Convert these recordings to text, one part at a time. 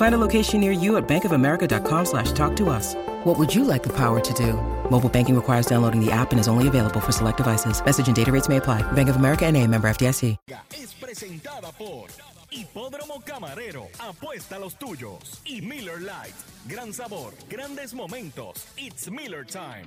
Find a location near you at bankofamerica.com slash talk to us. What would you like the power to do? Mobile banking requires downloading the app and is only available for select devices. Message and data rates may apply. Bank of America and a member FDIC. Es presentada por Hipódromo Camarero. Apuesta a los tuyos. Y Miller Lite. Gran sabor, grandes momentos. It's Miller Time.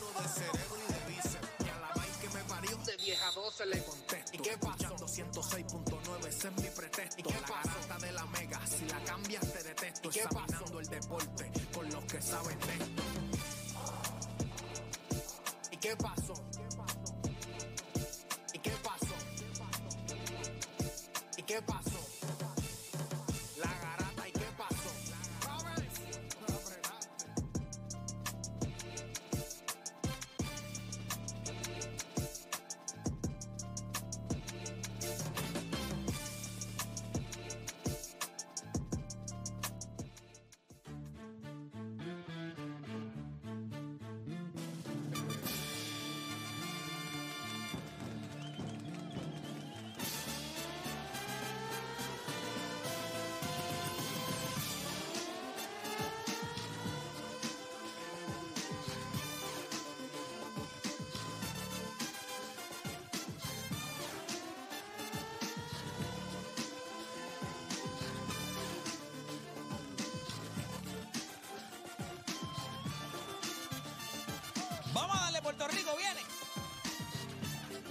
10 a 12 le contesto, ¿y qué pasó? 106.9, ese es mi pretexto, ¿y qué la garata de la mega, si la cambias te detesto, ¿y qué examinando el deporte, con los que saben de esto. ¿Y qué pasó? ¿Y qué pasó? ¿Y qué pasó? La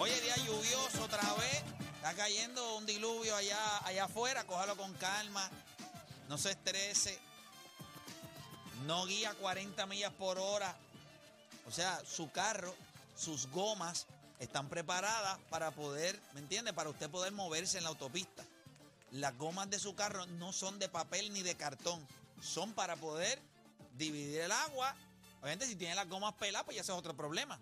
Hoy es día lluvioso otra vez. Está cayendo un diluvio allá, allá afuera. Cójalo con calma. No se estrese. No guía 40 millas por hora. O sea, su carro, sus gomas están preparadas para poder, ¿me entiende? Para usted poder moverse en la autopista. Las gomas de su carro no son de papel ni de cartón. Son para poder dividir el agua. Obviamente, si tiene las gomas peladas, pues ya ese es otro problema.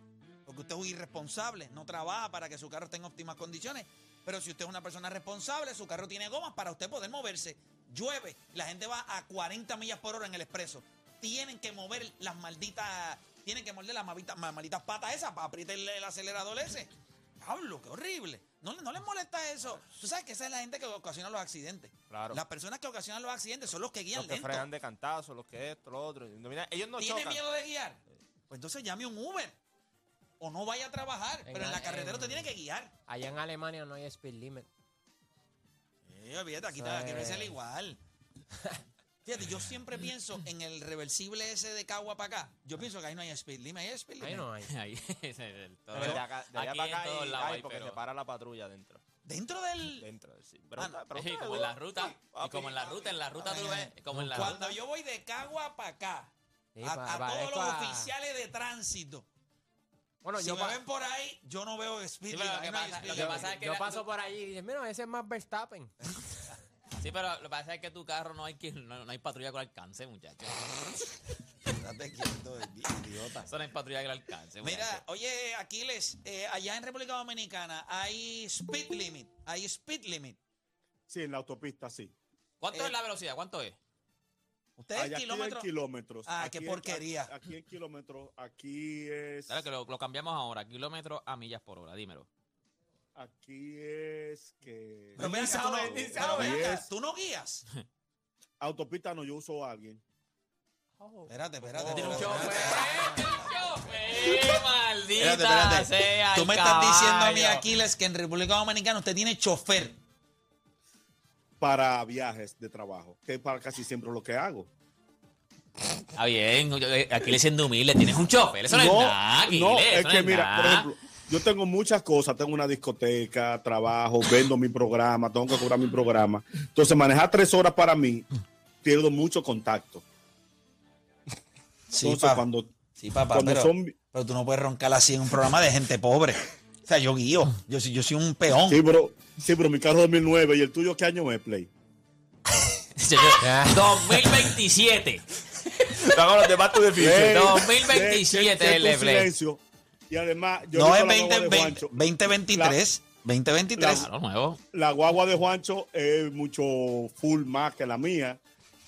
Porque usted es un irresponsable, no trabaja para que su carro esté en óptimas condiciones. Pero si usted es una persona responsable, su carro tiene gomas para usted poder moverse. Llueve, la gente va a 40 millas por hora en el expreso. Tienen que mover las malditas, tienen que morder las malditas, patas esas para apretar el, el acelerador ese. Pablo, qué horrible. No, no les molesta eso. Tú sabes que esa es la gente que ocasiona los accidentes. Claro. Las personas que ocasionan los accidentes son los que guían Los que lento. frenan de cantazo, los que esto, lo otro. Mira, ellos no ¿Tiene chocan. miedo de guiar? Pues entonces llame un Uber. O no vaya a trabajar. pero en la carretera en- usted tiene que guiar. Allá en Alemania no hay speed limit. Eh, olvídate, aquí, está- aquí no es- el igual. Fíjate, yo siempre pienso en el reversible ese de Cagua para acá. Yo pienso que ahí no hay speed limit. ¿Hay speed limit? Ahí no hay. Ahí, es el todo. Pero de acá, de allá para acá todos hay, lados hay hay, porque pero- se para la patrulla dentro. Dentro del... Dentro, sí. Ah, Sí, de como en la ruta. Sí, Y como en la ruta, en la ruta tú ves. Como en la Cuando ruta. yo voy de Cagua para acá, Sí, a, pa- a pa- todos los oficiales de tránsito, Bueno, si yo, me ven por ahí, yo no veo speed Sí, lo limit. que no pasa- speed lo que limit. pasa es que yo la- paso por allí y dije, mira, ese es más Verstappen. Sí, pero lo que pasa es que tu carro no hay, que, no, no hay patrulla con alcance, muchachos. Estate quieto, idiota. Eso no hay patrulla que alcance. Mira, muchacho. oye, Aquiles, eh, allá en República Dominicana hay speed limit. Hay speed limit. Sí, en la autopista sí. ¿Cuánto eh, es la velocidad? ¿Cuánto es? Ustedes aquí en kilómetros. kilómetros. Ah, Aquí qué en- porquería. Aquí en kilómetros, aquí es. Dale, que lo, lo cambiamos ahora. Kilómetros a millas por hora, dímelo. Aquí es que. Pero acá, tú no- pero tú no guías. Autopista no, yo uso a alguien. Espérate, espérate. Espérate, chofer. espérate. tiene un chofer, Maldita Espérate, espérate. sea Tú me estás diciendo a mí. Aquiles, que en República Dominicana usted tiene chofer. Para viajes de trabajo, que es para casi siempre lo que hago. Está bien, yo- eh, aquí le siendo humilde, tienes un chofer, eso no, es nada, Aquiles, no, es eso que es mira, nada. por ejemplo, yo tengo muchas cosas, tengo una discoteca, trabajo, vendo mi programa, tengo que cobrar mi programa. Entonces, manejar tres horas para mí, pierdo mucho contacto. Sí, Entonces, papá. cuando, Sí, papá, cuando pero, son... pero tú no puedes roncar así en un programa de gente pobre. O sea, yo guío. Yo, soy- yo soy un peón. Sí, pero, sí, pero mi carro es 2009 y el tuyo, ¿qué año es, Play? 2027. Estamos los debates de Ey, 2027 sé- sé el Play. silencio. Y además, yo no es visto la guagua 20, de 20, Juancho. 2023. 2023. Claro, nuevo. La guagua de Juancho es mucho full más que la mía.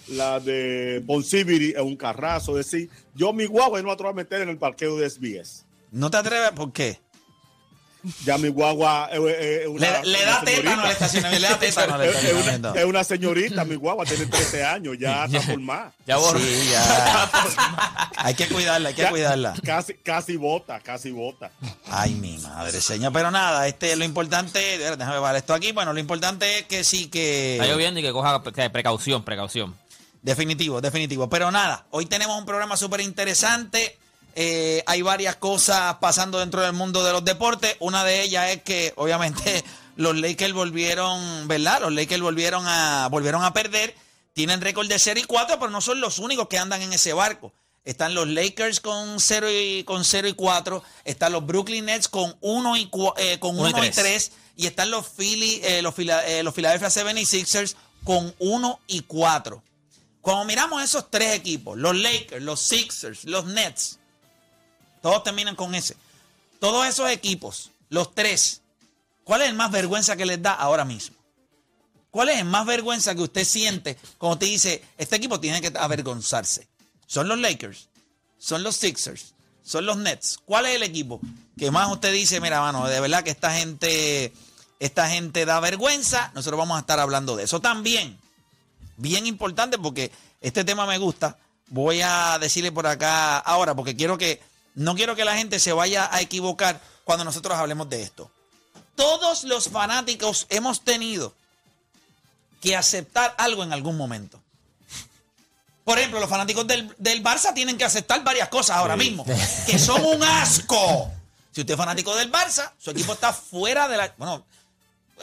La de Bonsibiri es un carrazo. Es decir, yo mi guagua no la voy a meter en el parqueo de SBS. ¿No te atreves? ¿Por qué? Ya mi guagua es, una, Le, le da tétano al señorita. estacionamiento. Le da tétano al Es, es una, estacionamiento. es una señorita, mi guagua tiene 13 años, ya está por más. Ya borró. Sí, ya. hay que cuidarla, hay que Ya- cuidarla. Casi, casi bota, casi bota. Ay, mi madre, señor. Pero nada, este, lo importante, déjame ver esto aquí. Bueno, lo importante es que sí que. Está lloviendo y que coja precaución, precaución. Definitivo, definitivo. Pero nada, hoy tenemos un programa súper interesante. Eh, hay varias cosas pasando dentro del mundo de los deportes. Una de ellas es que, obviamente, los Lakers volvieron, ¿verdad? Los Lakers volvieron a, volvieron a perder. Tienen récord de 0 y 4, pero no son los únicos que andan en ese barco. Están los Lakers con 0 y, con 0 y 4. Están los Brooklyn Nets con 1 y, cua- eh, con Uno y 1 y tres. 3. Y están los, Philly, eh, los, Phila- eh, los Philadelphia 76ers con 1 y 4. Cuando miramos esos tres equipos, los Lakers, los Sixers, los Nets, todos terminan con ese. Todos esos equipos, los tres, ¿cuál es el más vergüenza que les da ahora mismo? ¿Cuál es el más vergüenza que usted siente cuando te dice, este equipo tiene que avergonzarse? ¿Son los Lakers? ¿Son los Sixers? ¿Son los Nets? ¿Cuál es el equipo que más usted dice, mira, mano, de verdad que esta gente, esta gente da vergüenza? Nosotros vamos a estar hablando de eso también bien importante porque este tema me gusta. Voy a decirle por acá ahora porque quiero que no quiero que la gente se vaya a equivocar cuando nosotros hablemos de esto. Todos los fanáticos hemos tenido que aceptar algo en algún momento. Por ejemplo, los fanáticos del, del Barça tienen que aceptar varias cosas ahora mismo, que son un asco. Si usted es fanático del Barça, su equipo está fuera de la... Bueno,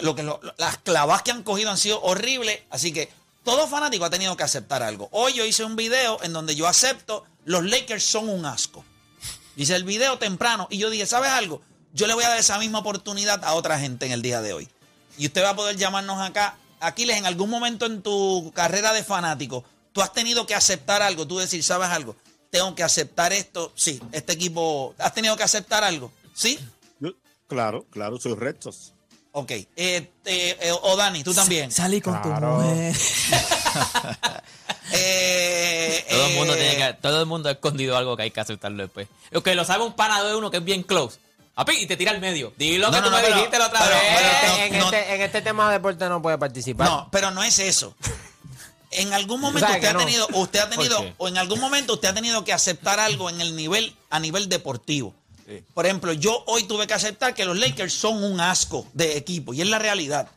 lo que lo- las clavas que han cogido han sido horribles, así que todo fanático ha tenido que aceptar algo. Hoy yo hice un video en donde yo acepto los Lakers son un asco. Hice el video temprano y yo dije, ¿sabes algo? Yo le voy a dar esa misma oportunidad a otra gente en el día de hoy. Y usted va a poder llamarnos acá. Aquiles, en algún momento en tu carrera de fanático, tú has tenido que aceptar algo, tú decir, ¿sabes algo? Tengo que aceptar esto. Sí, este equipo, ¿has tenido que aceptar algo? ¿Sí? Claro, claro, soy rectos. Ok. Eh, eh, eh, o Dani, tú también. Salí con tu mujer. Eh, Todo el mundo eh, tiene que, todo el mundo ha escondido algo que hay que aceptarlo después. Lo que lo sabe un pana de uno que es bien close. Api, y te tira al medio. Dilo No, que no, tú no, me pero- dijiste la otra pero- vez. pero- en, no- este, en este tema de deporte no puede participar. No, pero no es eso. En algún momento sabes usted ha no? tenido, usted ha tenido, qué? o en algún momento usted ha tenido que aceptar algo en el nivel, a nivel deportivo. Por ejemplo, yo hoy tuve que aceptar que los Lakers son un asco de equipo, y es la realidad.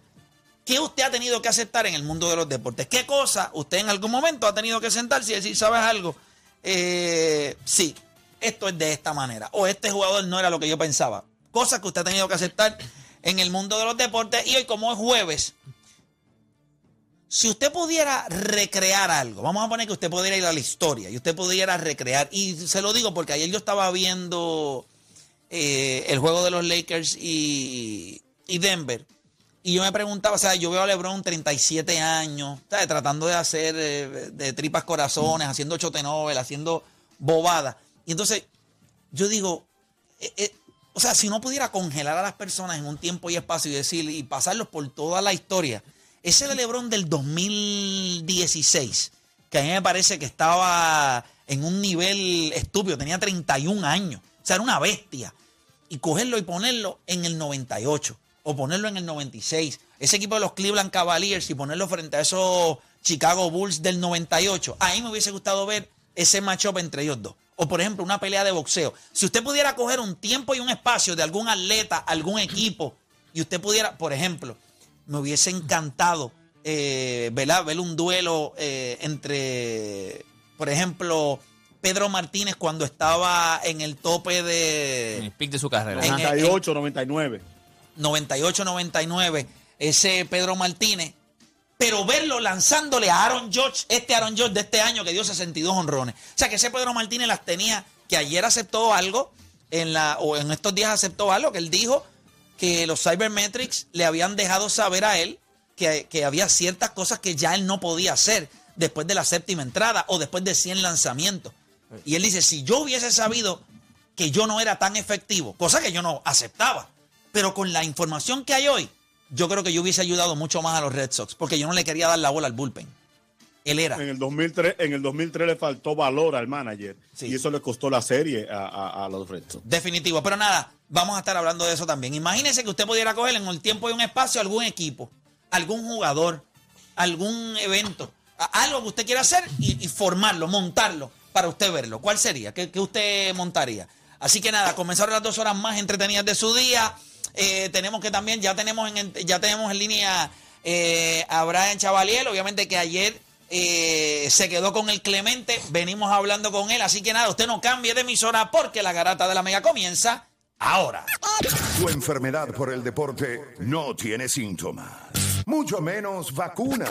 ¿Qué usted ha tenido que aceptar en el mundo de los deportes? ¿Qué cosa usted en algún momento ha tenido que sentarse y decir, ¿sabes algo? Eh, sí, esto es de esta manera. O este jugador no era lo que yo pensaba. Cosas que usted ha tenido que aceptar en el mundo de los deportes. Y hoy, como es jueves, si usted pudiera recrear algo, vamos a poner que usted pudiera ir a la historia y usted pudiera recrear, y se lo digo porque ayer yo estaba viendo eh, el juego de los Lakers y, y Denver. Y yo me preguntaba, o sea, yo veo a LeBron 37 años, ¿sabes? tratando de hacer eh, de tripas corazones, haciendo chotenóvel, haciendo bobadas. Y entonces yo digo, eh, eh, o sea, si no pudiera congelar a las personas en un tiempo y espacio y decir, y pasarlos por toda la historia, ese de LeBron del 2016, que a mí me parece que estaba en un nivel estúpido, tenía 31 años, era una bestia. Y cogerlo y ponerlo en el 98 o ponerlo en el 96. Ese equipo de los Cleveland Cavaliers y ponerlo frente a esos Chicago Bulls del 98. Ahí me hubiese gustado ver ese matchup entre ellos dos. O por ejemplo, una pelea de boxeo. Si usted pudiera coger un tiempo y un espacio de algún atleta, algún equipo, y usted pudiera, por ejemplo, me hubiese encantado eh, ver un duelo eh, entre, por ejemplo, Pedro Martínez cuando estaba en el tope de... En el pick de su carrera. En- 98, 99. 98-99, ese Pedro Martínez, pero verlo lanzándole a Aaron George, este Aaron George de este año que dio 62 honrones. O sea que ese Pedro Martínez las tenía, que ayer aceptó algo, en la, o en estos días aceptó algo, que él dijo que los Cybermetrics le habían dejado saber a él que, que había ciertas cosas que ya él no podía hacer después de la séptima entrada o después de 100 lanzamientos. Y él dice, si yo hubiese sabido que yo no era tan efectivo, cosa que yo no aceptaba, pero con la información que hay hoy, yo creo que yo hubiese ayudado mucho más a los Red Sox, porque yo no le quería dar la bola al bullpen. Él era. En el 2003, en el 2003 le faltó valor al manager Sí. y eso le costó la serie a, a- a los Red Sox. Definitivo. Pero nada, vamos a estar hablando de eso también. Imagínese que usted pudiera coger en el tiempo y un espacio algún equipo, algún jugador, algún evento, algo que usted quiera hacer y, y formarlo, montarlo para usted verlo. ¿Cuál sería? ¿Qué, usted montaría? Así que nada, comenzaron las dos horas más entretenidas de su día. Eh, tenemos que también, ya tenemos en, ya tenemos en línea eh, a Brian Chavaliel, obviamente que ayer eh, se quedó con el Clemente, venimos hablando con él, así que nada, usted no cambie de emisora porque la garata de la mega comienza ahora. Tu enfermedad por el deporte no tiene síntomas, mucho menos vacuna.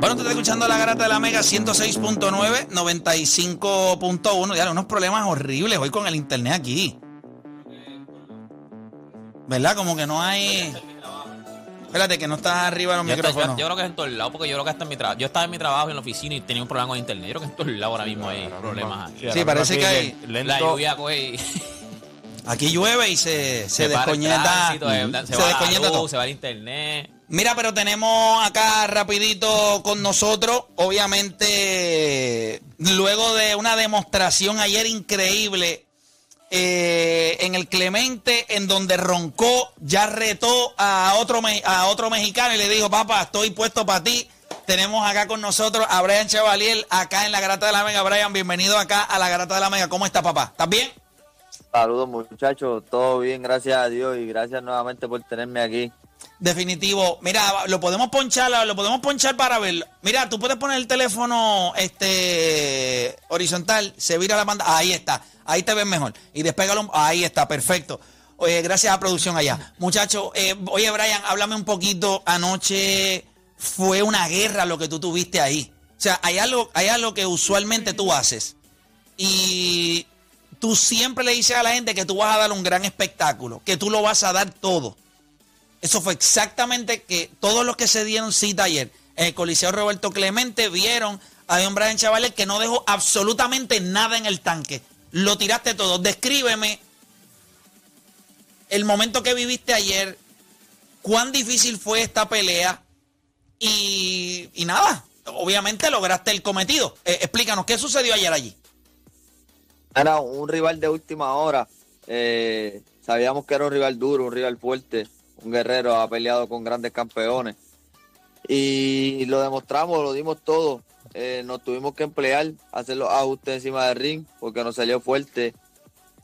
Bueno, tú estás escuchando la garata de la Mega 106.9, 95.1. Ya, unos problemas horribles hoy con el internet aquí. ¿Verdad? Como que no hay. Espérate, que no estás arriba de los Yo, estoy- yo- micrófonos. yo creo que es en todos lados, porque yo creo que hasta en mi trabajo. Yo estaba en mi trabajo en la oficina y tenía un problema con internet. Yo creo que en todos lados ahora mismo hay problemas. aquí. Sí, parece que hay. La lluvia coge y Aquí llueve y se, se, el descoñeta. tránsito, eh, se se, va la descoñeta luz, todo. se va el internet. Mira, pero tenemos acá rapidito con nosotros, obviamente, luego de una demostración ayer increíble eh, en el Clemente, en donde roncó, ya retó a otro, a otro mexicano y le dijo, papá, estoy puesto para ti. Tenemos acá con nosotros a Brian Chevalier, acá en la Garata de la Mega. Brian, bienvenido acá a la Garata de la Mega. ¿Cómo está, papá? ¿Estás bien? Saludos muchachos, todo bien, gracias a Dios y gracias nuevamente por tenerme aquí. Definitivo. Mira, lo podemos ponchar, lo podemos ponchar para verlo. Mira, tú puedes poner el teléfono este horizontal, se vira la pantalla. Ahí está. Ahí te ves mejor. Y despégalo. Ahí está, perfecto. Oye, gracias a producción allá. Muchachos, eh, oye, Brian, háblame un poquito. Anoche fue una guerra lo que tú tuviste ahí. O sea, hay algo que usualmente tú haces. Y tú siempre le dices a la gente que tú vas a dar un gran espectáculo, que tú lo vas a dar todo. Eso fue exactamente que todos los que se dieron cita ayer en el Coliseo Roberto Clemente vieron a Don Brian Chavales que no dejó absolutamente nada en el tanque. Lo tiraste todo. Descríbeme el momento que viviste ayer, cuán difícil fue esta pelea y, y nada, obviamente lograste el cometido. Eh, explícanos, ¿qué sucedió ayer allí? Era un rival de última hora, eh, sabíamos que era un rival duro, un rival fuerte, un guerrero, ha peleado con grandes campeones y lo demostramos, lo dimos todo. Eh, nos tuvimos que emplear, hacer los ajustes encima del ring porque nos salió fuerte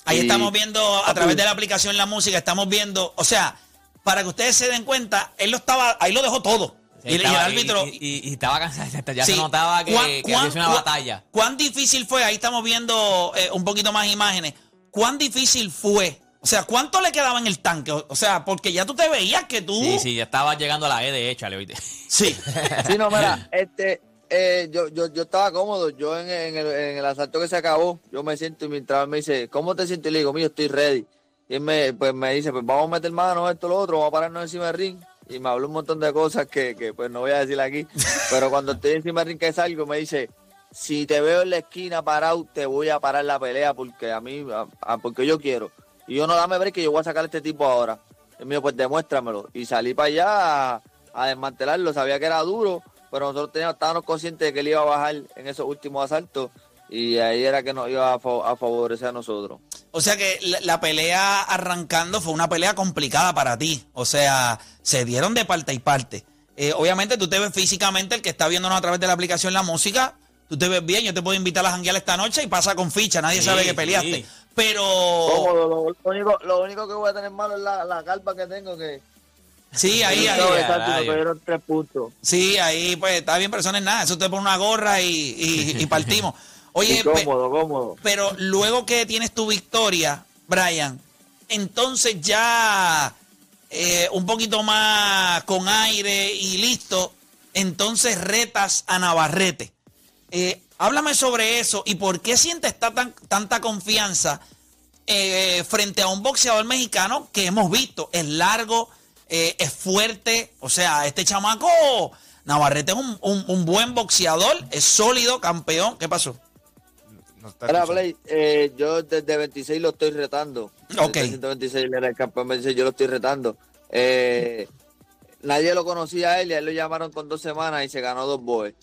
Ahí Y- estamos viendo, a través de la aplicación La Música, estamos viendo, o sea, para que ustedes se den cuenta, él lo estaba, ahí lo dejó todo. Y, y el árbitro... Y, y- y estaba cansado. Ya Sí. se notaba que, ¿Cuán- que cuán- había sido una cuán- batalla. ¿Cuán difícil fue? Ahí estamos viendo eh, un poquito más imágenes. ¿Cuán difícil fue? O sea, ¿cuánto le quedaba en el tanque? O, sea, porque ya tú te veías que tú... Sí, sí, ya estaba llegando a la E de échale, ¿oíste? Sí. Sí, no, mira, este, eh, yo, yo, yo estaba cómodo. Yo en, en el, en el asalto que se acabó, yo me siento y mientras me dice, ¿cómo te sientes? Y le digo, mío, estoy ready. Y él me, pues me dice, pues vamos a meter mano, esto, lo otro, vamos a pararnos encima del ring. Y me habló un montón de cosas que, que pues no voy a decir aquí. Pero cuando estoy encima del ring que salgo, me dice, si te veo en la esquina parado, te voy a parar la pelea porque a mí, a- a- porque yo quiero. Y yo no dame ver que yo voy a sacar a este tipo ahora. Y me dijo, pues demuéstramelo. Y salí para allá a, desmantelarlo. Sabía que era duro, pero nosotros teníamos, estábamos conscientes de que él iba a bajar en esos últimos asaltos. Y ahí era que nos iba a, fa- a favorecer a nosotros. O sea que la, la pelea arrancando fue una pelea complicada para ti. O sea, se dieron de parte y parte. Eh, obviamente tú te ves físicamente, el que está viéndonos a través de la aplicación La Música, tú te ves bien, yo te puedo invitar a janguear esta noche y pasa con ficha, nadie Sí, sabe que peleaste. sí. Pero... Cómodo, lo, lo único, lo único que voy a tener malo es la, la calva que tengo, que... Sí, ahí, ahí. Exacto, tres puntos. Sí, ahí pues está bien, pero eso no es nada. Eso te pone una gorra y, y- y partimos. Oye, Y pe- cómodo, cómodo. pero luego que tienes tu victoria, Brian, entonces ya eh, un poquito más con aire y listo, entonces retas a Navarrete. Eh, háblame sobre eso y por qué sientes ta- tan- tanta confianza eh, frente a un boxeador mexicano que hemos visto, es largo, eh, es fuerte, o sea, este chamaco, Navarrete es un, un- un buen boxeador, es sólido, campeón. ¿Qué pasó? Ahora, Play, eh, yo desde 26 lo estoy retando. Ok. Desde 126 él era el campeón 26, yo lo estoy retando. Eh, nadie lo conocía a él y a él lo llamaron con dos semanas y se ganó dos boes.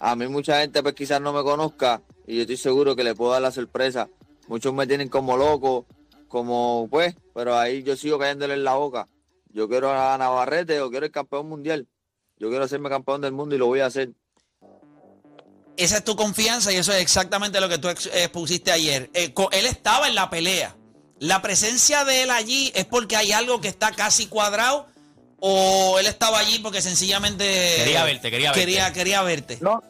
A mí mucha gente pues quizás no me conozca y yo estoy seguro que le puedo dar la sorpresa. Muchos me tienen como loco, como pues, pero ahí yo sigo cayéndole en la boca. Yo quiero a Navarrete o quiero el campeón mundial. Yo quiero hacerme campeón del mundo y lo voy a hacer. Esa es tu confianza y eso es exactamente lo que tú ex- expusiste ayer. Eh, él estaba en la pelea. La presencia de él allí es porque hay algo que está casi cuadrado o él estaba allí porque sencillamente Quería verte, quería verte. quería, quería verte. No,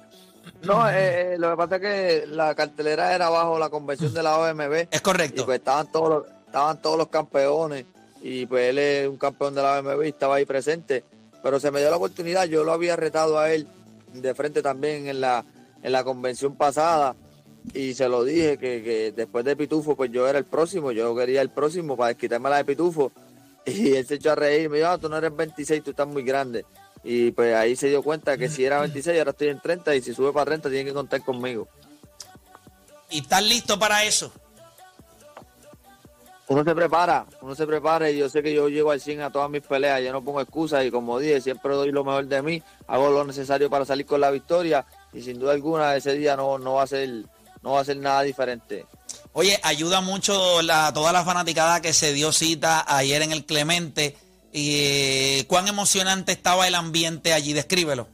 no, eh, eh, lo que pasa es que la cartelera era bajo la convención de la OMB. Es correcto. Y pues estaban todos los, estaban todos los campeones. Y pues él es un campeón de la OMB y estaba ahí presente. Pero se me dio la oportunidad, yo lo había retado a él de frente también en la, en la convención pasada. Y se lo dije que, que después de Pitufo, pues yo era el próximo, yo quería el próximo para desquitarme la de Pitufo. Y él se echó a reír, me dijo, ah, tú no eres 26, tú estás muy grande. Y pues ahí se dio cuenta que si era 26, ahora estoy en 30 y si sube para 30 tiene que contar conmigo. ¿Y estás listo para eso? Uno se prepara, uno se prepara y yo sé que yo llego al 100 a todas mis peleas, yo no pongo excusas y como dije, siempre doy lo mejor de mí, hago lo necesario para salir con la victoria y sin duda alguna ese día no, no va a ser no va a ser nada diferente. Oye, ayuda mucho la, toda la fanaticada que se dio cita ayer en el Clemente. Y, eh, ¿Cuán emocionante estaba el ambiente allí? Descríbelo.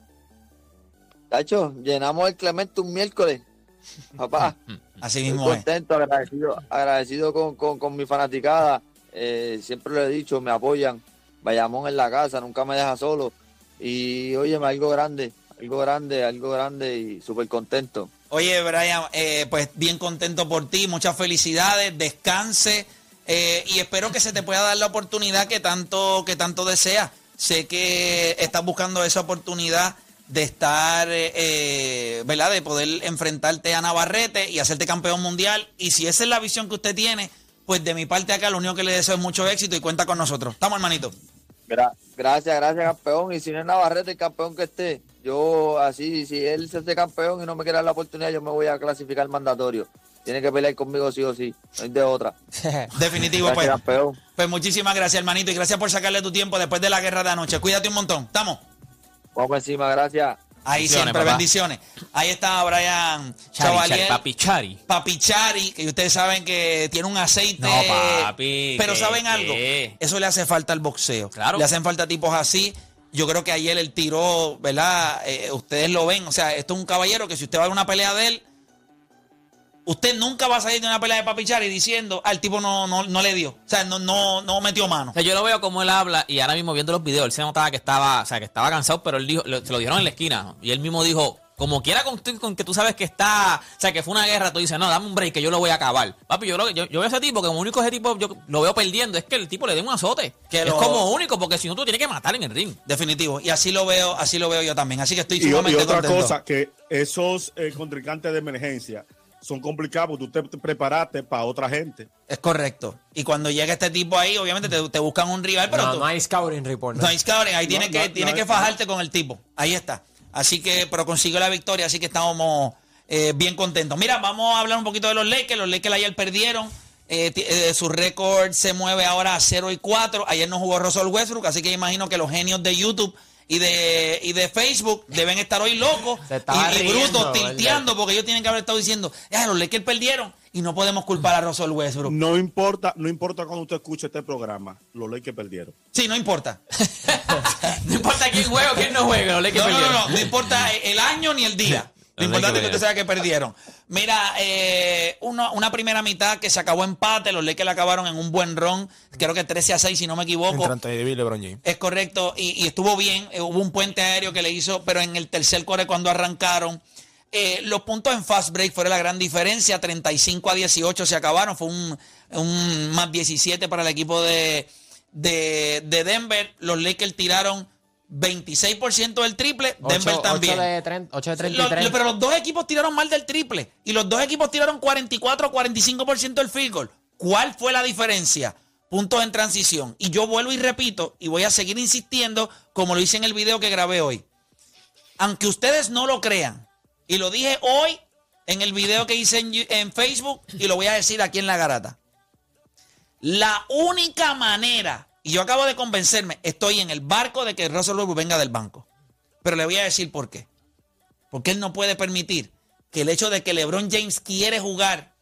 Tacho, llenamos el Clemente un miércoles, papá. Así Estoy mismo es. contento, agradecido, agradecido con, con, con mi fanaticada. Eh, siempre lo he dicho, me apoyan. Bayamón en la casa, nunca me deja solo. Y oye, algo grande, algo grande, algo grande y súper contento. Oye, Brian, eh, pues bien contento por ti, muchas felicidades, descanse eh, y espero que se te pueda dar la oportunidad que tanto, que tanto deseas. Sé que estás buscando esa oportunidad de estar, eh, ¿verdad? De poder enfrentarte a Navarrete y hacerte campeón mundial. Y si esa es la visión que usted tiene, pues de mi parte acá lo único que le deseo es mucho éxito y cuenta con nosotros. Estamos, hermanito. Gra- gracias, gracias, campeón. Y si no es Navarrete el campeón que esté, yo así, si él se hace campeón y no me quiere dar la oportunidad, yo me voy a clasificar mandatorio. Tiene que pelear conmigo sí o sí, no hay de otra. Definitivo, Gracias, pues. campeón. Pues muchísimas gracias, hermanito, y gracias por sacarle tu tiempo después de la guerra de anoche. Cuídate un montón. ¿Estamos? Vamos encima, gracias. Ahí Bendiciones, siempre, papá. bendiciones. Ahí está Brian Chavalier, papi, chari. Papi Chari, que ustedes saben que tiene un aceite. No, papi, Pero ¿qué, ¿saben qué? algo? Eso le hace falta al boxeo. Claro. Le hacen falta tipos así. Yo creo que ayer él tiró, ¿verdad? Eh, ustedes lo ven. O sea, esto es un caballero que si usted va a una pelea de él, usted nunca va a salir de una pelea de papichar y diciendo, al tipo no, no, no le dio. O sea, no, no, no metió mano. Yo lo veo como él habla y ahora mismo viendo los videos, él se notaba que estaba, o sea, que estaba cansado, pero él dijo, se lo dijeron en la esquina y él mismo dijo, como quiera con, con que tú sabes que está, o sea, que fue una guerra, tú dices, no, dame un break que yo lo voy a acabar. Papi, yo, lo, yo, yo veo a ese tipo, que como único ese tipo yo lo veo perdiendo, es que el tipo le dé un azote. Que es lo- como único, porque si no tú tienes que matar en el ring. Definitivo. Y así lo veo, así lo veo yo también. Así que estoy Y, y sumamente otra contento. cosa, que esos eh, contrincantes de emergencia son complicados porque tú te, te preparaste para otra gente. Es correcto. Y cuando llega este tipo ahí, obviamente te, te buscan un rival, pero no, tú- no hay scouting report. ¿no? No hay scouting, ahí tiene No, que, no, tiene no, que no. fajarte con el tipo. Ahí está. Así que, pero consiguió la victoria, así que estamos eh, bien contentos. Mira, vamos a hablar un poquito de los Lakers. Los Lakers ayer perdieron. Eh, eh, su récord se mueve ahora a 0 y 4. Ayer no jugó Russell Westbrook, así que imagino que los genios de YouTube y de, y de Facebook deben estar hoy locos y, y brutos, tilteando, porque ellos tienen que haber estado diciendo, ya, los Lakers perdieron y no podemos culpar a Russell Westbrook. No importa, no importa cuando usted escuche este programa, los Lakers perdieron. Sí, no importa. No importa quién juega o quién no juega, los Lakers No, no, no, perdieron. no, no importa el año ni el día. Lo importante es que usted sabe que perdieron. Mira, eh, uno- una primera mitad que se acabó empate, los Lakers la acabaron en un buen ron, creo que 13 a 6 si no me equivoco. James. Es correcto, y, y estuvo bien. eh, hubo un puente aéreo que le hizo, pero en el tercer core cuando arrancaron, eh, los puntos en fast break fueron la gran diferencia. 35 a 18 se acabaron. Fue un, un más 17 para el equipo de, de, de Denver. Los Lakers tiraron 26% del triple. Denver también. ocho de, 30, ocho de Lo- 33. lo- pero los dos equipos tiraron mal del triple. Y los dos equipos tiraron 44 o 45% del field goal. ¿Cuál fue la diferencia? Puntos en transición. Y yo vuelvo y repito, y voy a seguir insistiendo, como lo hice en el video que grabé hoy. Aunque ustedes no lo crean, y lo dije hoy en el video que hice en, Facebook, y lo voy a decir aquí en la garata. La única manera, y yo acabo de convencerme, estoy en el barco de que Russell Westbrook venga del banco. Pero le voy a decir por qué. Porque él no puede permitir que el hecho de que LeBron James quiere jugar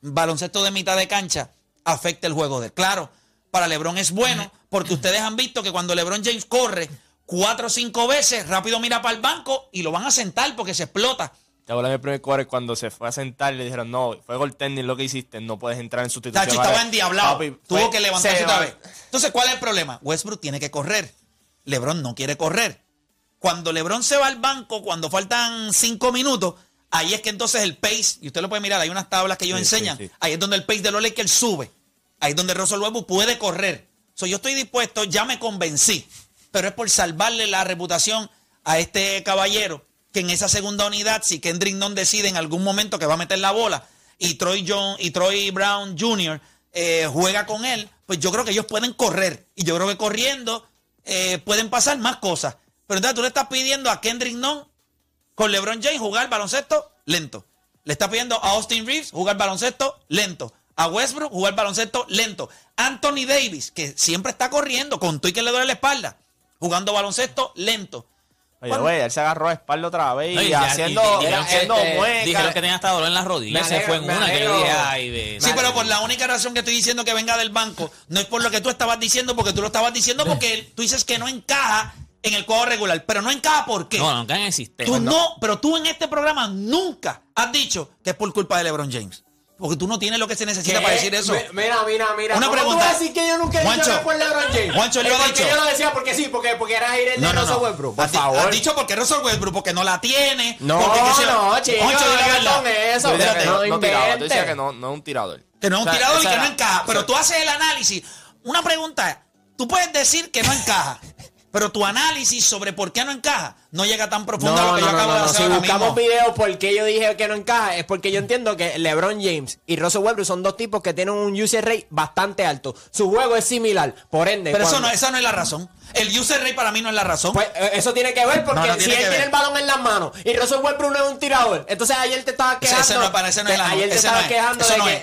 baloncesto de mitad de cancha afecte el juego de. Claro, para LeBron es bueno porque ustedes han visto que cuando LeBron James corre cuatro o cinco veces, rápido mira para el banco y lo van a sentar porque se explota. Te acuerdas el primer quarter cuando se fue a sentar y le dijeron, no, fue gol técnico lo que hiciste, no puedes entrar en sustitución. Tacho estaba endiablado. papi, Tuvo fue- que levantarse se otra vez. Entonces, ¿cuál es el problema? Westbrook tiene que correr. LeBron no quiere correr. Cuando LeBron se va al banco, cuando faltan cinco minutos, ahí es que entonces el pace, y usted lo puede mirar, hay unas tablas que ellos Sí, sí, enseñan, sí. ahí es donde el pace de los Lakers sube. Ahí es donde Russell Westbrook puede correr. So, yo estoy dispuesto, ya me convencí, pero es por salvarle la reputación a este caballero que en esa segunda unidad, si Kendrick Nunn decide en algún momento que va a meter la bola y Troy, John, y Troy Brown Jr. eh, juega con él, pues yo creo que ellos pueden correr. Y yo creo que corriendo eh, pueden pasar más cosas. Pero entonces tú le estás pidiendo a Kendrick Nunn con LeBron James jugar baloncesto lento. Le está pidiendo a Austin Reeves jugar baloncesto lento. A Westbrook jugar baloncesto lento. Anthony Davis, que siempre está corriendo, con tú y que le duele la espalda, jugando baloncesto lento. Oye, güey, él se agarró de espalda otra vez No, y, haciendo, y- y dijeron que- haciendo este, muecas. Dijeron que tenía hasta dolor en las rodillas. Se fue en una que yo dije, ay, de. Sí, pero por la única razón que estoy diciendo que venga del banco, no es por lo que tú estabas diciendo, porque tú lo estabas diciendo porque tú dices que no encaja en el juego regular. Pero no encaja ¿por qué? No, nunca en el sistema. Tú no, pero tú en este programa nunca has dicho que es por culpa de LeBron James. Porque tú no tienes lo que se necesita ¿Qué? para decir eso. Mi- Mira, mira, mira. Una ¿Cómo pregunta. tú vas a decir que yo nunca he dicho Juancho, que es por LeBron James? Juancho, le lo ha porque dicho. yo lo decía porque sí, porque, porque era ir el No, de no, Russell no. Westbrook. Por Has favor. Has dicho porque Russell Westbrook, porque no la tiene. No, porque que no, chico, Juancho, di la no verdad. con eso, espérate, que no no, no tiraba, tú inventes. decías que no, no es un tirador. Que no es un O sea, tirador y que no era- encaja. Pero o sea, tú haces el análisis. Una pregunta. Tú puedes decir que no encaja. Pero tu análisis sobre por qué no encaja no llega tan profundo a lo que no, yo acabo no, de hacer Si buscamos videos por qué yo dije que no encaja, es porque yo entiendo que LeBron James y Russell Westbrook son dos tipos que tienen un user rate bastante alto. Su juego es similar. Por ende, Pero eso no, esa no es la razón. El user rate para mí no es la razón. Pues eh, eso tiene que ver porque si él tiene el balón en las manos y Russell Westbrook no es un tirador, entonces ayer te estabas Ese- quejando. ese no, para ese no es el ayer te ese estabas quejando Eso no es,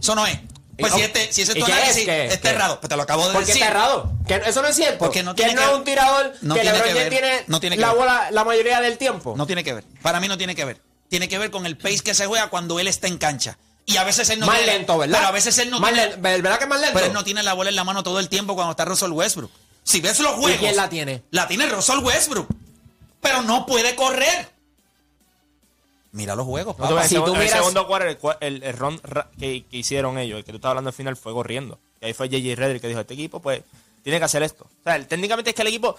eso no es. Es. Pues ¿Y- si este, si ese es ¿y tu es? análisis, ¿Qué? está ¿Qué? errado. Pues te lo acabo de ¿Por qué decir. está errado? Que eso no es cierto. Porque no que tiene no que es un tirador, No que tiene LeBron que James ver. tiene, No tiene que la ver. bola la mayoría del tiempo. No tiene que ver. Para mí no tiene que ver. Tiene que ver con el pace que se juega cuando él está en cancha. Y a veces él no más tiene- lento, ¿verdad? Pero a veces él no Más tiene. ¿Verdad que es más lento? Pero él no tiene la bola en la mano todo el tiempo cuando está Russell Westbrook. Si ves los juegos. quién la tiene? La tiene Russell Westbrook. Pero no puede correr. Mira los juegos, No Si tú en el miras- segundo quarter, el, el, el run ra- que, que hicieron ellos, el que tú estabas hablando al final, fue corriendo. Y ahí fue J.J. Redder que dijo, este equipo, pues, tiene que hacer esto. O sea, técnicamente es que el equipo...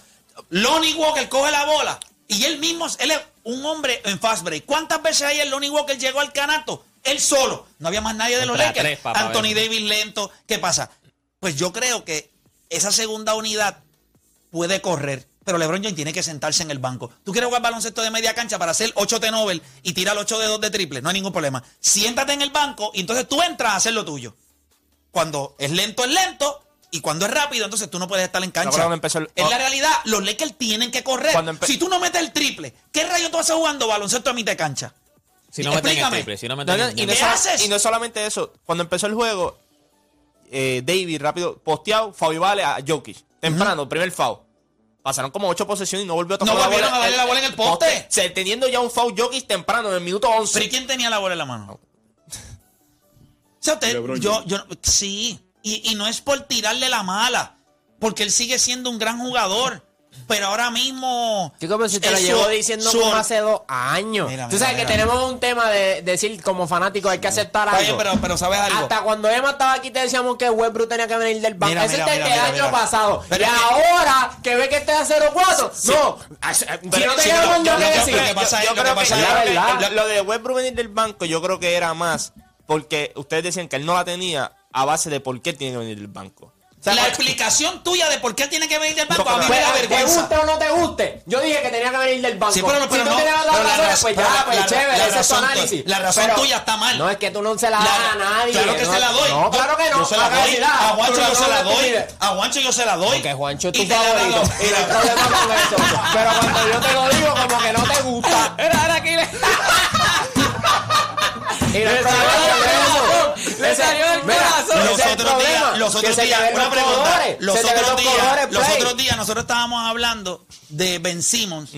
Lonnie Walker coge la bola y él mismo, él es un hombre en fast break. ¿Cuántas veces ahí el Lonnie Walker llegó al canasto? Él solo. No había más nadie de los Lakers. tres, papá, Anthony. Davis lento. ¿Qué pasa? Pues yo creo que esa segunda unidad puede correr. Pero LeBron James tiene que sentarse en el banco. ¿Tú quieres jugar baloncesto de media cancha para hacer 8 de Nobel y tirar 8 de 2 de triple? No hay ningún problema. Siéntate en el banco y entonces tú entras a hacer lo tuyo. Cuando es lento, es lento. Y cuando es rápido, entonces tú no puedes estar en cancha. el- Es la realidad. Los Lakers tienen que correr. Empe- Si tú no metes el triple, ¿qué rayo tú haces jugando baloncesto a mitad de cancha? Si no meten el Explícame. triple, si no No, meten no, el y, no ¿Qué haces? y no solamente eso. Cuando empezó el juego, eh, David rápido posteado, y vale a Jokic. Temprano, primer foul. Pasaron como ocho posesiones y no volvió a tocar No la volvieron bola. a darle la bola en el poste. O sea, teniendo ya un foul Jokic temprano, en el minuto 11. ¿Pero y quién tenía la bola en la mano? O sea, usted, yo, yo, sí. Y, y no es por tirarle la mala, porque él sigue siendo un gran jugador. Pero ahora mismo. Chico, pero si te lo es llevo su- diciendo su- como hace dos años. Mira, Tú mira, sabes que mira. tenemos un tema de decir como fanáticos hay que aceptar algo. bien, pero, pero ¿sabes algo? Hasta cuando Emma estaba aquí te decíamos que Westbrook tenía que venir del banco. Ese es el mira, año mira. pasado. Pero y es que- ahora que ve que está a 0-4. No, si no te yo- nada que decir. lo que pasa es- yo creo que lo de Westbrook venir del banco, yo creo que era más porque ustedes decían que él no la tenía a base de por qué tiene que venir del banco. O sea, la explicación tuya de por qué tiene que venir del banco Porque a mí me da Pero, te vergüenza. guste o no te guste, yo dije que tenía que venir del banco. Sí, pero, no- pero si tú no, tienes las pero la razones, raz- pues ya, pues la- chévere, la ese es tu análisis. la razón Pero tuya está mal. No es que tú no se la La- das a nadie. Claro que no, se la doy. No, claro que no. Yo se la doy. A Juancho yo no se la doy. A Juancho yo se la doy. Porque Juancho es tu te favorito. Y no hay problema con eso. Pero cuando yo te lo digo, como que no te gusta. Era, era aquí. Y no hay problema con eso. Le salió Mira, corazón. Los el otros días, los otros días, una los pregunta. Los otros días, los otros días nosotros estábamos hablando de Ben Simmons.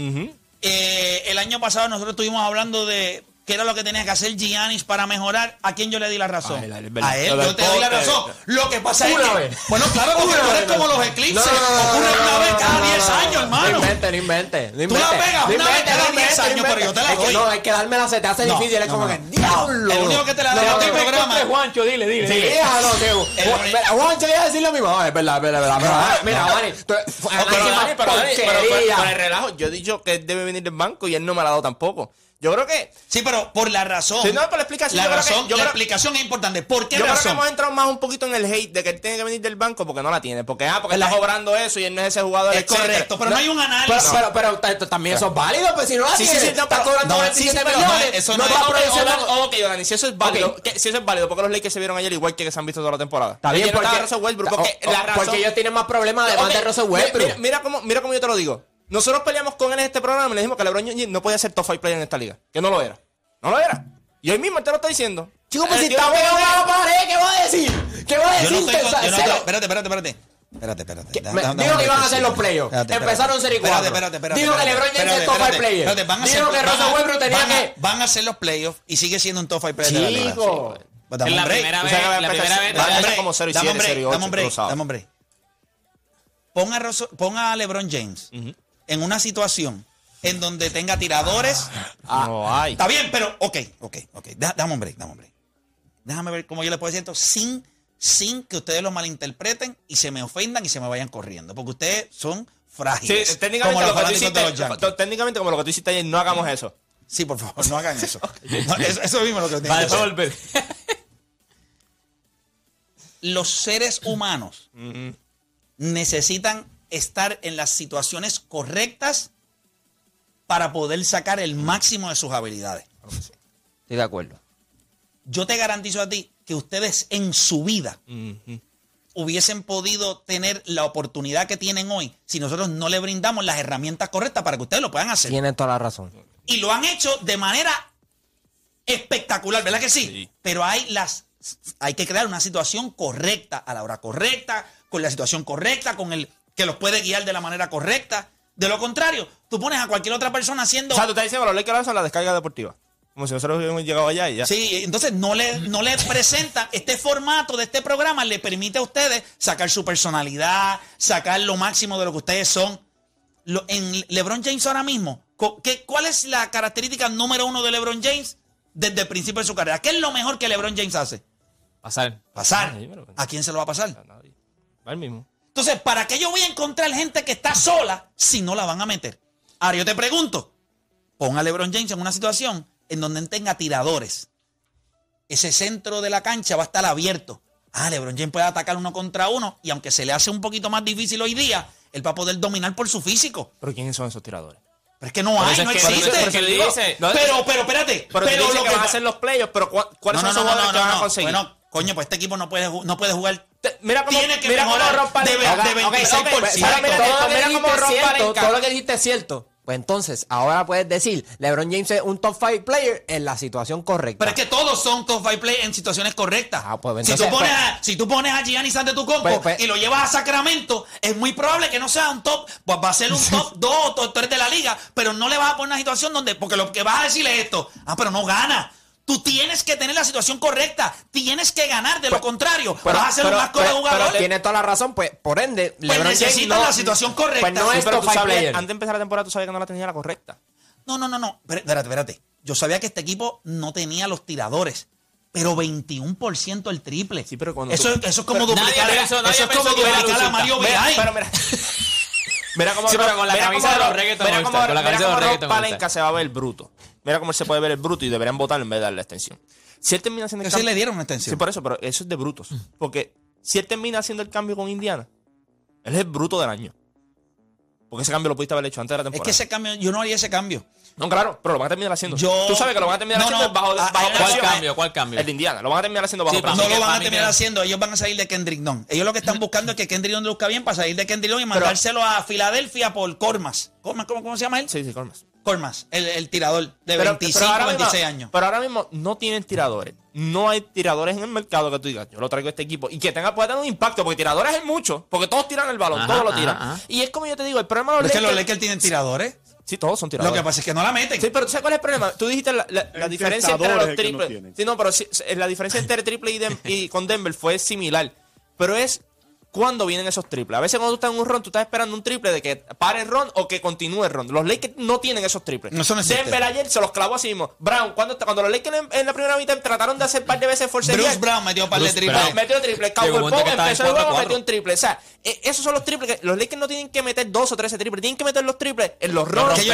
Eh, el año pasado nosotros estuvimos hablando de qué era lo que tenía que hacer Giannis para mejorar. ¿A quién yo le di la razón? A él, a él, es. A yo te doy la razón. Lo que pasa es Una que, vez. bueno, claro, porque tú eres como los eclipses. Ocurre una vez cada no, 10 no, no. años, hermano. No inventes, no inventes. no Tú la pegas no una vez cada no 10 inventes, años, pero yo te la inventes. Es que doy. No, hay que dármela, se te hace No, difícil. Es como que, ¡diablo! El único que te la No, doy no, a ti, no, programa. Juancho, dile, dile. Sí, déjalo. El- mira, Juancho iba a decir lo mismo. Es verdad, es verdad, es Mira, tú- No, pero, el relajo, yo he dicho que debe venir del banco y él no me la ha dado tampoco. Yo creo que. Sí, pero por la razón. Sí, no, por la explicación, La yo creo que- razón, yo la creo- explicación es importante. ¿Por qué Yo creo que hemos entrado más un poquito en el hate de que él tiene que venir del banco porque no la tiene. Porque, ah, porque La- está cobrando eso y él no es ese jugador. Es etcétera. correcto, pero no, hay un análisis. pero, pero, pero también eso es válido, pues si no la Sí, sí, tienes, sí, no, estás pero- cobrando no, 27 sí, sí, pero millones, no, eso no no estás es- ok, Dani, si eso es válido, Ok. que- si eso es válido, porque los Lakers se vieron ayer igual que se han visto toda la temporada. Está bien, porque, estaba Russell Westbrook, porque la razón- porque ellos tienen más problemas además de Russell Westbrook. Mira, mira cómo, mira cómo yo te lo digo. Nosotros peleamos con él en este programa y le dijimos que LeBron James no podía ser top 5 player en esta liga. Que no lo era. No lo era. Y hoy mismo él te lo está diciendo. Chico, pues Eh, si está pegado a la pared, ¿qué va a decir? ¿Qué va a decir? Espérate, espérate, espérate. Espérate, espérate. Da- da- dijo que iban a un hacer los playoffs. Espérate, Empezaron serie cuatro. Espérate, espérate, espérate. Dijo que LeBron James espérate, es top five espérate, player. espérate, van a Dijo hacer- que van a- Russell Westbrook tenía van a- que- Van a hacer los playoffs y sigue siendo un top 5 player de la liga. Chico. Pues dame la primera vez. La primera vez. Dame un empezar break, como 0 y dame 7, un break, 0 y dame 8, un break, tú lo sabes. dame un break. Pon a, Rosso- pon a LeBron James en una situación en donde tenga tiradores. No hay. Está bien, pero ok, ok, ok. Dame un break, dame un break. Déjame ver cómo yo le puedo decir esto sin, sin que ustedes lo malinterpreten y se me ofendan y se me vayan corriendo. Porque ustedes son frágiles. Sí, técnicamente, como lo que de técnicamente como lo que tú hiciste ayer, no hagamos eso. Sí, por favor, no hagan eso. No, eso, eso mismo es lo que tienen Para que volver. Los seres humanos necesitan estar en las situaciones correctas para poder sacar el máximo de sus habilidades. Estoy de acuerdo. Yo te garantizo a ti que ustedes en su vida hubiesen podido tener la oportunidad que tienen hoy si nosotros no le brindamos las herramientas correctas para que ustedes lo puedan hacer. Tienes toda la razón. Y lo han hecho de manera espectacular, ¿verdad que sí? Pero hay las hay que crear una situación correcta a la hora correcta, con la situación correcta, con el que los puede guiar de la manera correcta. De lo contrario, tú pones a cualquier otra persona haciendo O sea, tú estás diciendo que los Lakers son la descarga deportiva. Como si nosotros hubiéramos llegado allá y ya. Sí, entonces no le, no le presenta este formato de este programa, le permite a ustedes sacar su personalidad, sacar lo máximo de lo que ustedes son. Lo- en LeBron James ahora mismo ¿Qué, ¿Cuál es la característica número uno de LeBron James desde el principio de su carrera? ¿Qué es lo mejor que LeBron James hace? Pasar. Pasar. ¿A quién se lo va a pasar? Nadie. Va el mismo. Entonces, ¿para qué yo voy a encontrar gente que está sola si no la van a meter? Ahora yo te pregunto, pon a LeBron James en una situación en donde él tenga tiradores. Ese centro de la cancha va a estar abierto. Ah, LeBron James puede atacar uno contra uno y aunque se le hace un poquito más difícil hoy día, él va a poder dominar por su físico. Pero ¿quiénes son esos tiradores? Pero es que no hay, no que- existe. por eso digo, dice- no, pero, pero, espérate. Pero, lo que que van a va- hacer los playoffs, pero ¿cu- ¿cuáles No, son no, esos no, jugadores no, que van a no, conseguir? Bueno, coño, pues este equipo no puede, no puede jugar. Mira cómo, Tiene que mira mejorar Palenca- de ve- de Ok, ok, 26%. ok, Espérame, mira todo mira cómo Rob cierto, todo lo que dijiste es cierto. Pues entonces, ahora puedes decir, LeBron James es un top 5 player en la situación correcta. Pero es que todos son top five play en situaciones correctas. Ah, pues, si, tú pones pues- a, si tú pones a Giannis Antetokounmpo Pues, pues- y lo llevas a Sacramento, es muy probable que no sea un top, pues va a ser un top 2 o top 3 de la liga, pero no le vas a poner una situación donde, porque lo que vas a decirle es esto, ah, pero no gana. Tú tienes que tener la situación correcta, tienes que ganar, de lo contrario, Pero- vas a ser pero- un asco de jugador. pero tiene toda la razón, pues por ende, LeBron James necesitan no- la situación correcta. Pues no Sí, es pero top tú 5 sabías, player. antes de empezar la temporada, tú sabías que no la tenía la correcta. No, no, no, no. Espérate, espérate, espérate. Yo sabía que este equipo no tenía los tiradores. Pero 21% el triple. Sí, pero cuando eso, tú- eso es como Pero duplicar, pensó- eso es como duplicar a. Mario Mira, Vidal. pero mira. Mira cómo Sí, pero con la mira camisa cómo de los Reggaeton Mira cómo, con la mira camisa de cómo los me gusta. Palenca se va a ver bruto. Mira cómo se puede ver el bruto y deberían votarlo en vez de darle la extensión. Si él termina haciendo el Que sí cambio- le dieron una extensión. Sí, por eso, pero eso es de brutos. Porque si él termina haciendo el cambio con Indiana, él es el bruto del año. Porque ese cambio lo pudiste haber hecho antes de la es temporada. que ese cambio, yo no haría ese cambio. No, claro, pero lo van a terminar haciendo. Yo- Tú sabes que lo van a terminar No, haciendo no, bajo, bajo ah, ¿Cuál presión. cambio? ¿Cuál cambio? El de Indiana. Lo van a terminar haciendo bajo Sí, presión. No lo van a terminar que- haciendo. Ellos van a salir de Kendrick Nunn. Ellos lo que están buscando es que Kendrick Nunn luzca bien para salir de Kendrick Nunn y mandárselo a Filadelfia por Cormas. Cormas, ¿cómo, cómo se llama él? Sí, sí, Colmas. Cormas, el, el tirador de Pero- 25, pero ahora mismo- 26 años. Pero ahora mismo no tienen tiradores. No hay tiradores en el mercado que tú digas, yo lo traigo a este equipo y que tenga pueda tener un impacto, porque tiradores hay muchos, porque todos tiran el balón, Ajá, todos lo ajá, tiran. ajá. Y es como yo te digo, el problema de los es que los Lakers- tienen tiradores. Sí, todos son Lo tiradores. que pasa es que no la meten. Sí, pero ¿tú sabes cuál es el problema? Tú dijiste la, la- la diferencia entre los no triples. tienen. sí, no, pero sí, la diferencia entre triple y, Dem- y con Denver fue similar. Pero es cuando vienen esos triples. A veces cuando tú estás en un ron, tú estás esperando un triple de que pare el ron o que continúe el ron. Los Lakers no tienen esos triples. No. Denver ayer se los clavó así mismo. Brown, cuando, cuando los Lakers en, en la primera mitad trataron de hacer un par de veces forcejear, Bruce Brown metió un par de triples. Brown. Metió triple. Cowboy Pope en empezó el juego, 4-4. metió un triple. O sea, eh, esos son los triples que los Lakers no tienen que meter dos o trece triples. Tienen que meter los triples en los Los rones.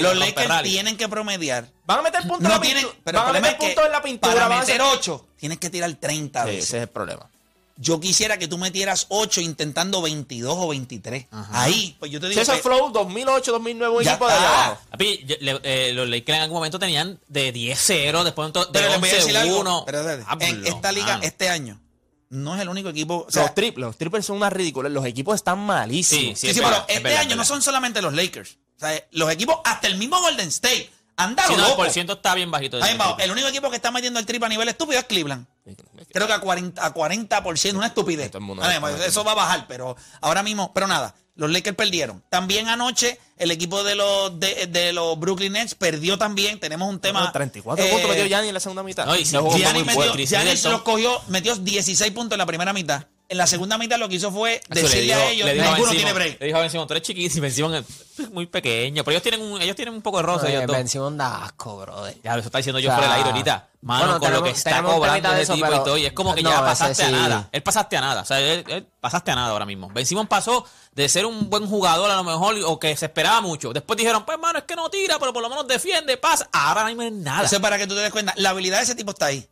Los Lakers tienen que promediar. Van a meter puntos en No la tienen, pintura. van a problema meter es que puntos en la pintura. para van a meter hacer- 8 tienes que tirar 30 Sí, veces. ese es el problema. Yo quisiera que tú metieras 8 intentando 22 o 23. Ahí, pues yo te Si digo ese que Flow 2008, 2009, un Ya equipo de allá abajo. Papi, yo- le- eh, los Lakers en algún momento tenían de 10-0, después de Pero les voy a decir algo. 11-1. Pero, espérate, en Diablo, esta liga, mano. este año, no es el único equipo. O sea, los triples, los triples son unas ridículas. Los equipos están malísimos. sí, es sí, verdad, pero es este verdad, año es no verdad. son solamente los Lakers. O sea, los equipos, hasta el mismo Golden State, han dado Sí, no, el por ciento está bien bajito. Ahí va, el único equipo que está metiendo el triple a nivel estúpido es Cleveland. Creo que a 40%, a 40% una estupidez. Metiendo. eso va a bajar, pero ahora mismo, pero nada, los Lakers perdieron. También anoche el equipo de los de, de los Brooklyn Nets perdió también. Tenemos un tema. 34 eh, puntos metió Gianni en la segunda mitad. No, y muy metió, Giannis Middleton. los cogió, metió 16 puntos en la primera mitad. En la segunda mitad lo que hizo fue Eso decirle dijo- a ellos, ninguno tiene break. Le dijo a Ben Simmons, tú eres chiquísimo, Ben Simmons es muy pequeño, pero ellos tienen un, ellos tienen un poco de roce. ellos dos. Ben Simmons da asco, brother. Ya, eso está diciendo yo O sea, fuera del aire ahorita. Mano, bueno, con lo que está cobrando ese eso, tipo y pero- todo. Y es como que no, ya ese pasaste a nada. Él pasaste a nada. O sea, él, él pasaste a nada ahora mismo. Ben Simmons pasó de ser un buen jugador a lo mejor o que se esperaba mucho. Después dijeron, pues, mano, es que no tira, pero por lo menos defiende, pasa. Ahora mismo es nada. Eso es para que tú te des cuenta. La habilidad de ese tipo está ahí.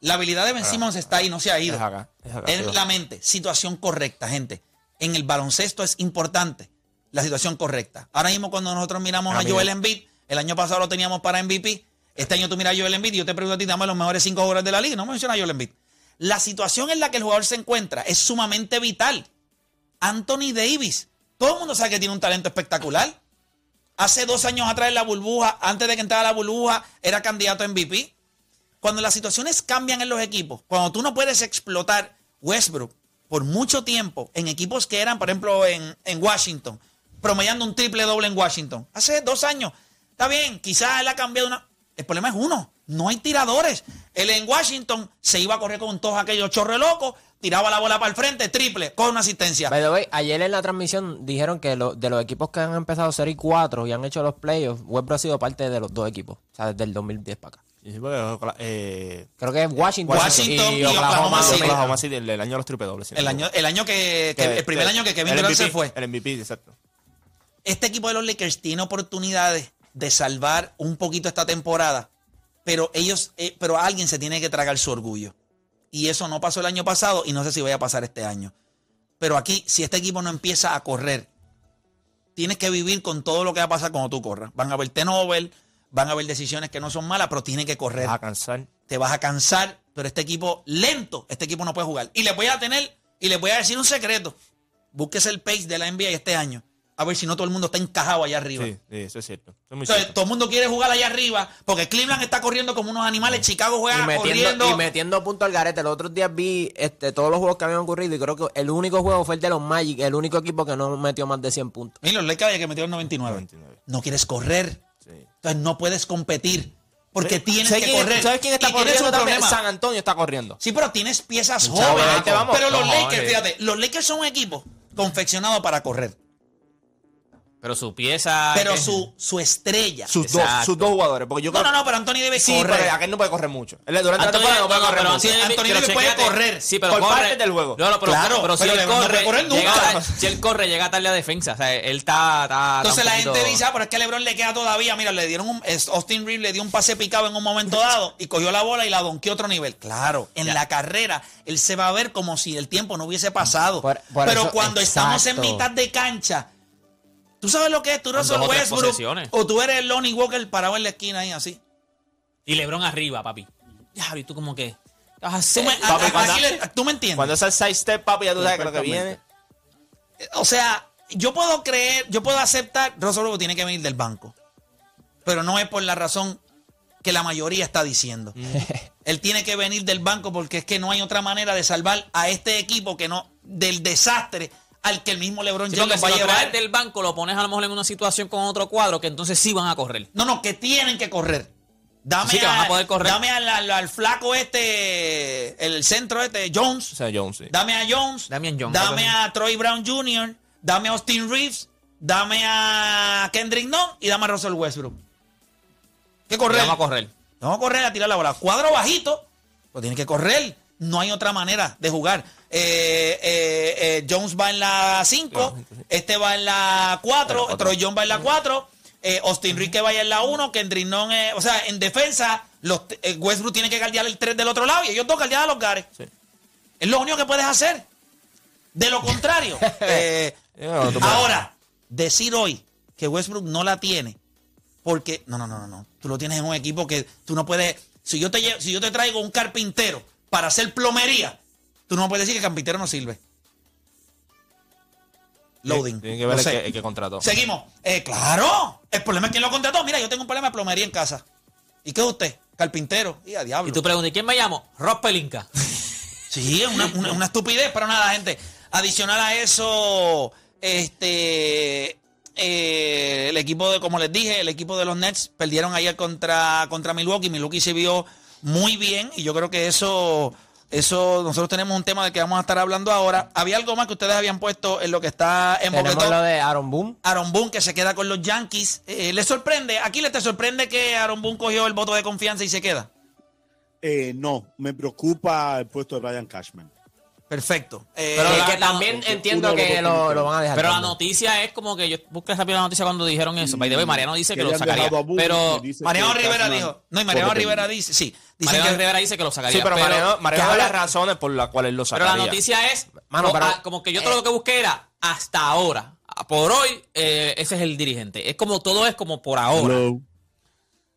La habilidad de Ben Simmons está ahí, no se ha ido. Es acá, es acá, en la mente, situación correcta, gente. En el baloncesto es importante la situación correcta. Ahora mismo cuando nosotros miramos Ah, a mira. Joel Embiid, el año pasado lo teníamos para MVP, este año tú miras a Joel Embiid y yo te pregunto a ti, dame los mejores cinco jugadores de la liga, no menciona a Joel Embiid. La situación en la que el jugador se encuentra es sumamente vital. Anthony Davis, todo el mundo sabe que tiene un talento espectacular. Hace dos años atrás en la burbuja, antes de que entrara la burbuja, era candidato a MVP. Cuando las situaciones cambian en los equipos, cuando tú no puedes explotar Westbrook por mucho tiempo en equipos que eran, por ejemplo, en, Washington, promediando un triple doble en Washington, hace dos años, está bien, quizás él ha cambiado una... El problema es uno, No hay tiradores. Él en Washington se iba a correr con todos aquellos chorre locos, tiraba la bola para el frente, triple, con una asistencia. Way, ayer en la transmisión dijeron que lo- de los equipos que han empezado serie 4 y han hecho los playoffs, Westbrook ha sido parte de los dos equipos. O sea, desde el 2010 para acá. Sí, sí, porque, eh, Creo que es Washington, Washington y Oklahoma Oklahoma City. City. Oklahoma City, el, el año de los triple dobles. El no. año, el año que, que- el primer año que Kevin Durant se fue. El MVP, exacto. Este equipo de los Lakers tiene oportunidades de salvar un poquito esta temporada, pero ellos, eh, pero alguien se tiene que tragar su orgullo. Y eso no pasó el año pasado y no sé si vaya a pasar este año. Pero aquí, si este equipo no empieza a correr, tienes que vivir con todo lo que va a pasar cuando tú corras. Van a haber turnover, van a haber decisiones que no son malas, pero tiene que correr. Vas a cansar. Te vas a cansar, pero este equipo lento, este equipo no puede jugar. Y les voy a tener, y les voy a decir un secreto. Búsquese el pace de la NBA este año. A ver si no todo el mundo está encajado allá arriba. Sí, sí, eso es cierto. Eso es muy Entonces, cierto. todo el mundo quiere jugar allá arriba porque Cleveland está corriendo como unos animales, Chicago Y juega metiendo, corriendo. y metiendo punto al garete. Los otros días vi este, todos los juegos que habían ocurrido y creo que el único juego fue el de los Magic, el único equipo que no metió más de 100 puntos. Mira, los Lakers que metieron 99. 99. No quieres correr. Entonces no puedes competir porque tienes ¿Sabes que correr. ¿Sabes quién está corriendo también? San Antonio está corriendo. Sí, pero tienes piezas jóvenes. Pero los Lakers, sí. fíjate, los Lakers son un equipo confeccionado para correr. Pero su pieza. Pero ¿qué? su, su estrella. Sus dos, sus dos jugadores. Porque yo No, creo no, no, pero Anthony debe Sí, correr. pero aquel no puede correr mucho. Durante la Anthony- temporada no puede no, correr pero mucho. Anthony- Anthony pero Davis puede correr. Sí, pero Por corre. parte del juego. No, no, pero, Claro, pero si pero él corre, puede correr nunca. llega- si él corre, llega tarde a defensa. O sea, él está. está- Entonces está la gente dice, ah, pero es que a LeBron le queda todavía. Mira, le dieron un. Austin Reeves le dio un pase picado en un momento dado y cogió la bola y la donqueó a otro nivel. Claro, en la carrera él se va a ver como si el tiempo no hubiese pasado. Por- por pero eso- cuando estamos en mitad de cancha, ¿tú sabes lo que es? Tú eres tres Westbrook o tú eres Lonnie Walker parado en la esquina ahí así. Y Lebron arriba, papi. Ya, y tú como que. ¿qué vas a Tú hacer? me, Papi, a- a- cuando- le- ¿tú me entiendes? Cuando es el side step, papi, ya tú sabes que lo que viene. O sea, yo puedo creer, yo puedo aceptar, Russell Westbrook tiene que venir del banco. Pero no es por la razón que la mayoría está diciendo. Él tiene que venir del banco porque es que no hay otra manera de salvar a este equipo que no del desastre al que el mismo LeBron Sí, James porque va a si llevar. del banco, lo pones a lo mejor en una situación con otro cuadro que entonces sí van a correr. No, no, que tienen que correr. Dame, Sí, que van a poder correr. dame al, al- al flaco este, el centro este, Jones. O sea, Jones, sí. Dame a Jones. Damian Jones, Dame a Troy Brown Jr. Dame a Austin Reeves. Dame a Kendrick Nunn y dame a Russell Westbrook. ¿Qué correr? Vamos a correr. Vamos a correr a tirar la bola. Cuadro bajito, pues tiene que correr. No hay otra manera de jugar. Eh, eh, eh, Jones va en la 5, este va en la 4, Troy Jones va en la 4, eh, Austin Reeves que vaya en la 1, Kendrick eh, o sea, en defensa, los, Westbrook tiene que guardiar el 3 del otro lado y ellos dos guardiar a los gares. Sí. Es lo único que puedes hacer. De lo contrario, ahora, decir hoy que Westbrook no la tiene, porque no, no, no, no, no. Tú lo tienes en un equipo que tú no puedes. Si yo te si yo te traigo un carpintero para hacer plomería, tú no me puedes decir que el carpintero no sirve. Loading. Tiene que ver No el que, el que contrató. Seguimos. Eh, claro. El problema es quién lo contrató. Mira, yo tengo un problema de plomería en casa. ¿Y qué es usted? Carpintero. Y a diablo. Y tú preguntas, ¿y quién me llamo? Rob Pelinka. Sí, es una, una- una estupidez, pero nada, gente. Adicional a eso, este eh, el equipo de, como les dije, el equipo de los Nets perdieron ayer contra, contra Milwaukee. Milwaukee se vio muy bien y yo creo que eso, eso, nosotros tenemos un tema de que vamos a estar hablando ahora. Había algo más que ustedes habían puesto en lo que está en Tenemos boquetón. lo de Aaron Boone. Aaron Boone que se queda con los Yankees. Eh, ¿Le sorprende? ¿Aquí le te sorprende que Aaron Boone cogió el voto de confianza y se queda? Eh, no, me preocupa el puesto de Brian Cashman. Perfecto. Eh, Pero la- que también entiendo que lo, lo van a dejar. Pero la noticia es como que yo busqué rápido la noticia cuando dijeron eso. By the way, Mariano dice que, Que lo sacaría. Boone, Pero Mariano Rivera Cashman dijo. No, y Mariano Rivera dice, sí. Dicen Mariano que Rivera dice que lo sacaría. Sí, pero, Mariano, Mariano da las habla- razones por las cuales lo Pero sacaría. la noticia es, Mano, pero- como que yo todo lo que busqué era hasta ahora. Ah, Por hoy, eh, ese es el dirigente. Es como todo es como por ahora. Hello.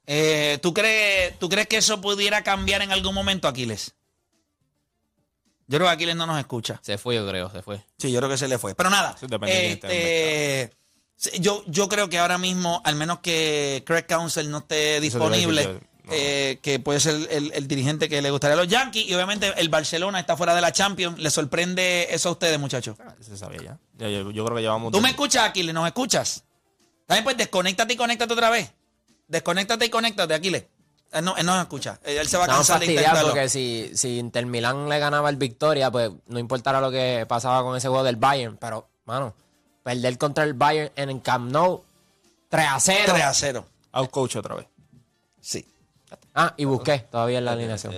Eh, ¿tú, crees, ¿Tú crees que eso pudiera cambiar en algún momento, Aquiles? Yo creo que Aquiles no nos escucha. Se fue, yo creo, se fue. Sí, yo creo que se le fue. Pero nada, este, sí, yo, yo creo que ahora mismo, al menos que Craig Council no esté disponible, no. eh, que puede ser el, el dirigente que le gustaría a los Yankees, y obviamente el Barcelona está fuera de la Champions. ¿Le sorprende eso a ustedes, muchachos? Ah, Se sabía ya. Yo, yo creo que llevamos. ¿Tú me escuchas, Aquiles? ¿Nos escuchas? También pues desconéctate y conéctate otra vez. Desconéctate y conéctate, Aquiles. Él no, él no escucha. Él se va a cansar de porque si, si Inter Milán le ganaba el Victoria, pues no importara lo que pasaba con ese juego del Bayern. Pero, mano, perder contra el Bayern en el Camp Nou 3 a 0. 3 a 0. Out coach otra vez. Sí. Ah, y busqué todavía en la alineación.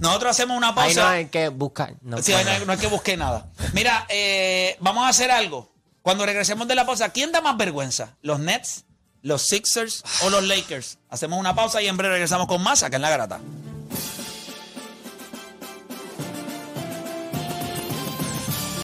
Nosotros hacemos una Ahí pausa. no hay que buscar. No, Sí, ahí no, hay, no hay que nada. Mira, eh, vamos a hacer algo. Cuando regresemos de la pausa, ¿quién da más vergüenza? ¿Los Nets, los Sixers o los Lakers? Hacemos una pausa y en breve regresamos con más acá en la garata.